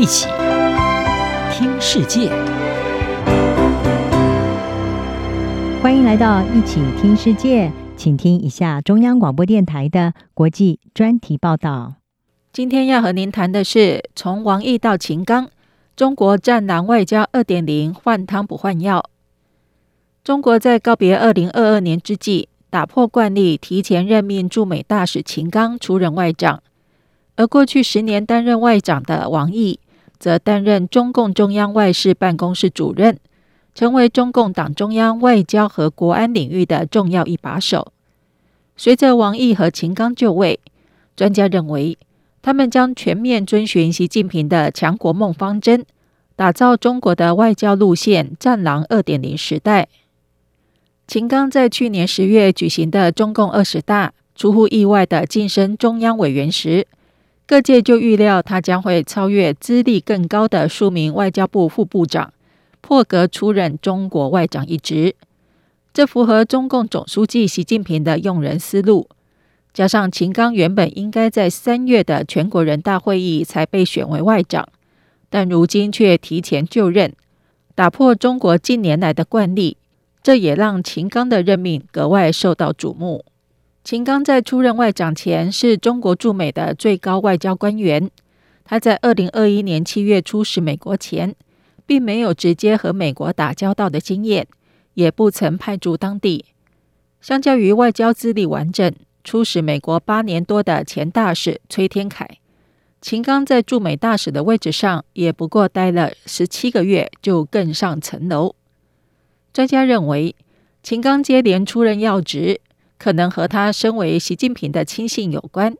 一起听世界，欢迎来到一起听世界，请听一下中央广播电台的国际专题报道。今天要和您谈的是从王毅到秦刚，中国战狼外交二点零换汤不换药。中国在告别二零二二年之际，打破惯例，提前任命驻美大使秦刚出任外长。而过去十年担任外长的王毅，则担任中共中央外事办公室主任，成为中共党中央外交和国安领域的重要一把手。随着王毅和秦刚就位，专家认为，他们将全面遵循习近平的强国梦方针，打造中国的外交路线“战狼二点零”时代。秦刚在去年十月举行的中共二十大，出乎意外的晋升中央委员时，各界就预料他将会超越资历更高的数名外交部副部长，破格出任中国外长一职。这符合中共总书记习近平的用人思路。加上秦刚原本应该在三月的全国人大会议才被选为外长，但如今却提前就任，打破中国近年来的惯例，这也让秦刚的任命格外受到瞩目。秦刚在出任外长前是中国驻美的最高外交官员。他在二零二一年七月出使美国前，并没有直接和美国打交道的经验，也不曾派驻当地。相较于外交资历完整、出使美国八年多的前大使崔天凯，秦刚在驻美大使的位置上也不过待了十七个月，就更上层楼。专家认为，秦刚接连出任要职。可能和他身为习近平的亲信有关。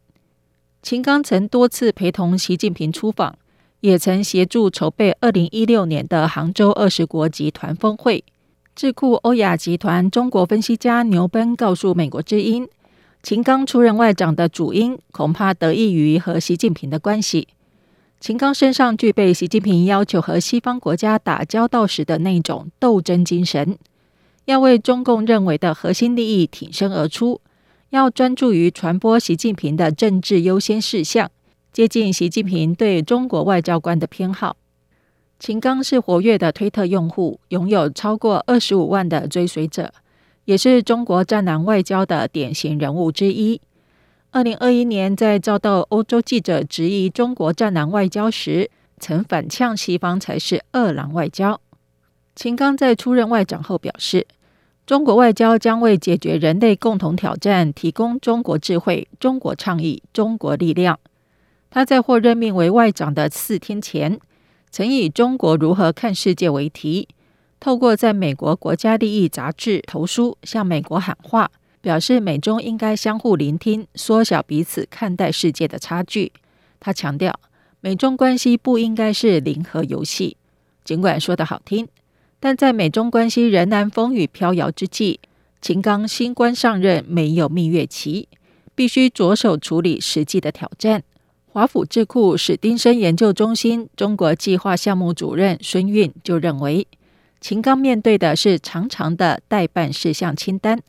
秦刚曾多次陪同习近平出访，也曾协助筹备二零一六年的杭州二十国集团峰会。智库欧亚集团中国分析家牛奔告诉美国之音，秦刚出任外长的主因恐怕得益于和习近平的关系。秦刚身上具备习近平要求和西方国家打交道时的那种斗争精神。要为中共认为的核心利益挺身而出，要专注于传播习近平的政治优先事项，接近习近平对中国外交官的偏好。秦刚是活跃的推特用户，拥有超过二十五万的追随者，也是中国战狼外交的典型人物之一。二零二一年，在遭到欧洲记者质疑中国战狼外交时，曾反呛西方才是二狼外交。秦刚在出任外长后表示，中国外交将为解决人类共同挑战提供中国智慧、中国倡议、中国力量。他在获任命为外长的四天前，曾以“中国如何看世界”为题，透过在美国国家利益杂志投书向美国喊话，表示美中应该相互聆听，缩小彼此看待世界的差距。他强调，美中关系不应该是零和游戏，尽管说得好听。但在美中关系仍然风雨飘摇之际，秦刚新官上任没有蜜月期，必须着手处理实际的挑战。华府智库史丁生研究中心中国计划项目主任孙运就认为，秦刚面对的是长长的待办事项清单，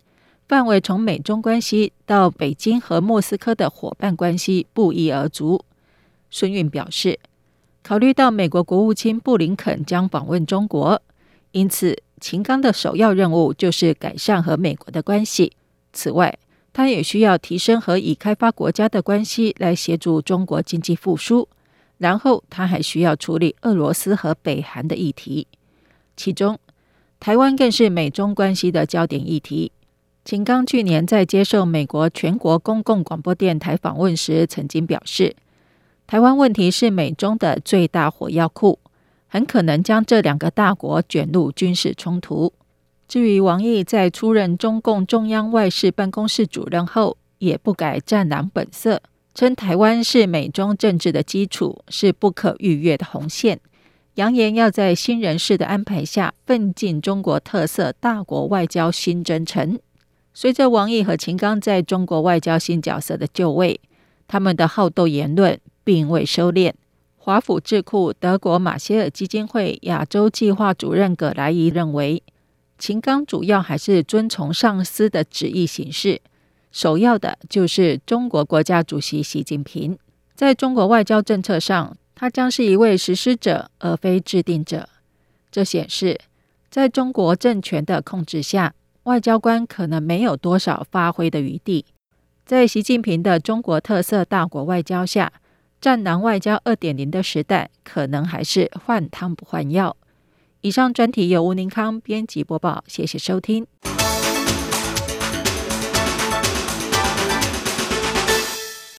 范围从美中关系到北京和莫斯科的伙伴关系不一而足。孙运表示，考虑到美国国务卿布林肯将访问中国。因此，秦刚的首要任务就是改善和美国的关系。此外，他也需要提升和已开发国家的关系，来协助中国经济复苏。然后，他还需要处理俄罗斯和北韩的议题，其中台湾更是美中关系的焦点议题。秦刚去年在接受美国全国公共广播电台访问时，曾经表示，台湾问题是美中的最大火药库。很可能将这两个大国卷入军事冲突。至于王毅在出任中共中央外事办公室主任后，也不改战狼本色，称台湾是美中政治的基础，是不可逾越的红线，扬言要在新人事的安排下，奋进中国特色大国外交新征程。随着王毅和秦刚在中国外交新角色的就位，他们的好斗言论并未收敛。华府智库德国马歇尔基金会亚洲计划主任葛莱伊认为，秦刚主要还是遵从上司的旨意行事，首要的就是中国国家主席习近平在中国外交政策上，他将是一位实施者，而非制定者。这显示，在中国政权的控制下，外交官可能没有多少发挥的余地。在习近平的中国特色大国外交下，战狼外交二点零的时代，可能还是换汤不换药。以上专题由吴宁康编辑播报，谢谢收听。